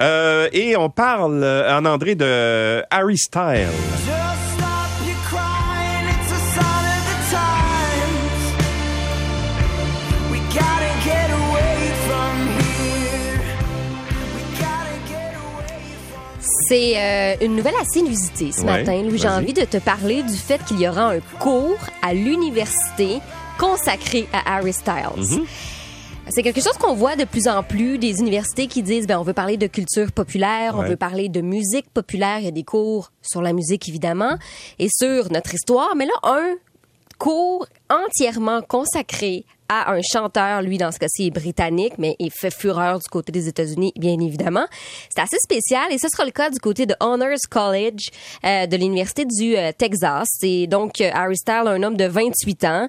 Euh, et on parle euh, en André de Harry Styles. C'est euh, une nouvelle assez inusitée ce Ouais, matin. Louis, j'ai envie de te parler du fait qu'il y aura un cours à l'université consacré à Harry Styles. Mm-hmm. C'est quelque chose qu'on voit de plus en plus, des universités qui disent, ben, on veut parler de culture populaire, on veut parler de musique populaire, il y a des cours sur la musique évidemment, et sur notre histoire, mais là, un cours entièrement consacré à un chanteur, lui dans ce cas-ci est britannique, mais il fait fureur du côté des États-Unis, bien évidemment. C'est assez spécial et ce sera le cas du côté de Honors College euh, de l'université du euh, Texas. C'est donc euh, Harry Styles, un homme de 28 ans,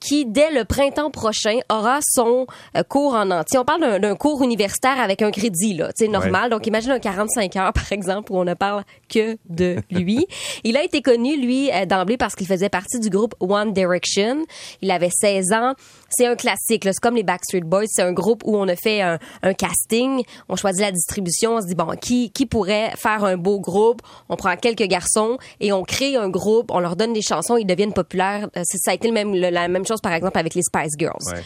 qui dès le printemps prochain aura son cours en entier. On parle d'un- cours universitaire avec un crédit là, sais normal. Donc imagine un 45 heures par exemple où on ne parle que de lui. il a été connu lui d'emblée parce qu'il faisait partie du groupe One Direction. Il avait 16 ans. C'est un classique. C'est comme les Backstreet Boys. C'est un groupe où on a fait un, un casting. On choisit la distribution. On se dit, bon, qui, qui pourrait faire un beau groupe? On prend quelques garçons et on crée un groupe. On leur donne des chansons. Ils deviennent populaires. Euh, Ça a été le même, la même chose, par exemple, avec les Spice Girls. Ouais.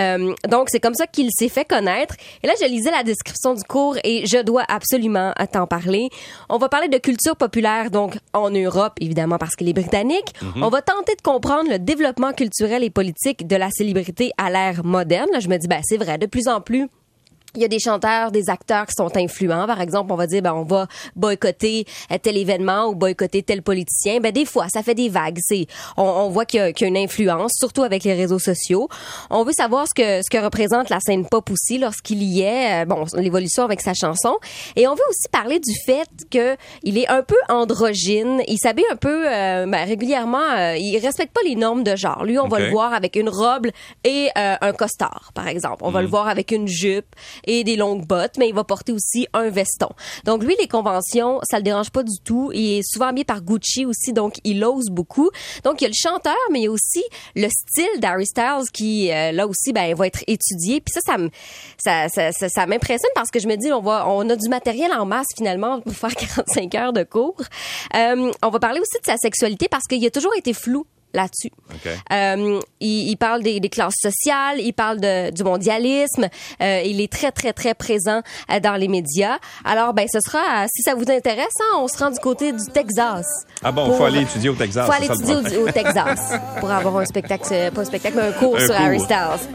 Euh, donc, c'est comme ça qu'il s'est fait connaître. Et là, je lisais la description du cours et je dois absolument t'en parler. On va parler de culture populaire, donc en Europe, évidemment, parce qu'il est britannique. On va tenter de comprendre le développement culturel et politique de la célébrité à l'ère moderne. Je me dis, ben, c'est vrai, de plus en plus, il y a des chanteurs, des acteurs qui sont influents. Par exemple, on va dire, ben, on va boycotter euh, tel événement ou boycotter tel politicien. Ben, des fois, ça fait des vagues. C'est, on, on voit qu'il y, a, qu'il y a une influence, surtout avec les réseaux sociaux. On veut savoir ce que, ce que représente la scène pop aussi lorsqu'il y est, euh, bon, l'évolution avec sa chanson. Et on veut aussi parler du fait que il est un peu androgyne. Il s'habille un peu, euh, ben, régulièrement, euh, il respecte pas les normes de genre. Lui, on va le voir avec une robe et euh, un costard, par exemple. On va le voir avec une jupe et des longues bottes, mais il va porter aussi un veston. Donc lui, les conventions, ça le dérange pas du tout. Il est souvent habillé par Gucci aussi, donc il ose beaucoup. Donc il y a le chanteur, mais il y a aussi le style d'Harry Styles qui, euh, là aussi, ben, va être étudié. Puis ça, ça m'impressionne parce que je me dis, on va, on a du matériel en masse finalement pour faire 45 heures de cours. Euh, on va parler aussi de sa sexualité parce qu'il a toujours été flou là-dessus. Euh, il, il parle des, des classes sociales, il parle de, du mondialisme, euh, il est très très très présent euh, dans les médias. Alors ben ce sera, si ça vous intéresse, hein, on se rend du côté du Texas. Ah bon, Pour- faut aller étudier au Texas. Faut aller étudier au, au Texas pour avoir un spectacle, pas un spectacle, mais un cours Un sur cours. Harry Styles.